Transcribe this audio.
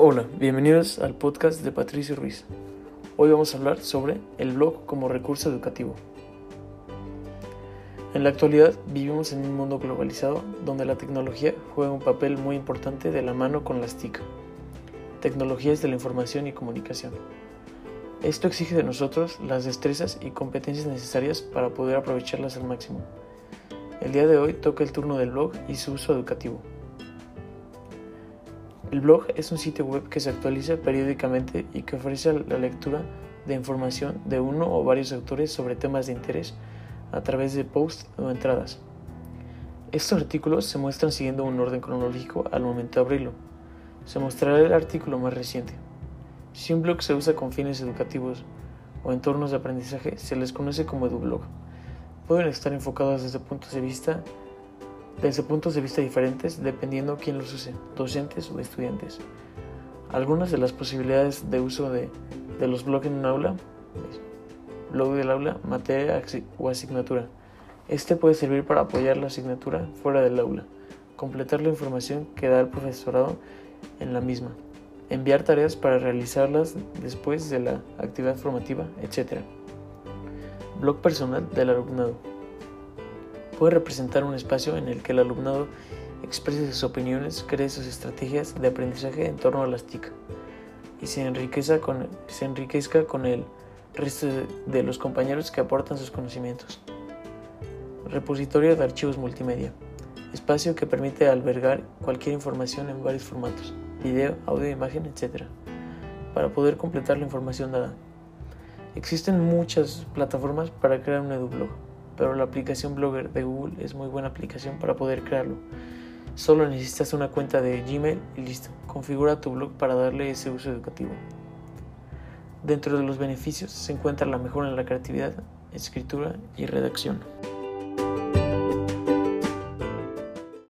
Hola, bienvenidos al podcast de Patricio Ruiz. Hoy vamos a hablar sobre el blog como recurso educativo. En la actualidad vivimos en un mundo globalizado donde la tecnología juega un papel muy importante de la mano con las TIC, tecnologías de la información y comunicación. Esto exige de nosotros las destrezas y competencias necesarias para poder aprovecharlas al máximo. El día de hoy toca el turno del blog y su uso educativo. El blog es un sitio web que se actualiza periódicamente y que ofrece la lectura de información de uno o varios autores sobre temas de interés a través de posts o entradas. Estos artículos se muestran siguiendo un orden cronológico al momento de abrirlo. Se mostrará el artículo más reciente. Si un blog se usa con fines educativos o entornos de aprendizaje, se les conoce como edublog. Pueden estar enfocados desde puntos de vista desde puntos de vista diferentes dependiendo quién los use, docentes o estudiantes. Algunas de las posibilidades de uso de, los blogs en un aula, blog del aula, materia o asignatura. Este puede servir para apoyar la asignatura fuera del aula, completar la información que da el profesorado en la misma, enviar tareas para realizarlas después de la actividad formativa, etc. Blog personal del alumnado puede representar un espacio en el que el alumnado exprese sus opiniones, cree sus estrategias de aprendizaje en torno a las TIC y se enriquezca con, se enriquezca con el resto de los compañeros que aportan sus conocimientos. Repositorio de archivos multimedia. Espacio que permite albergar cualquier información en varios formatos, video, audio, imagen, etc. Para poder completar la información dada. Existen muchas plataformas para crear un edublog pero la aplicación Blogger de Google es muy buena aplicación para poder crearlo. Solo necesitas una cuenta de Gmail y listo. Configura tu blog para darle ese uso educativo. Dentro de los beneficios se encuentra la mejora en la creatividad, escritura y redacción.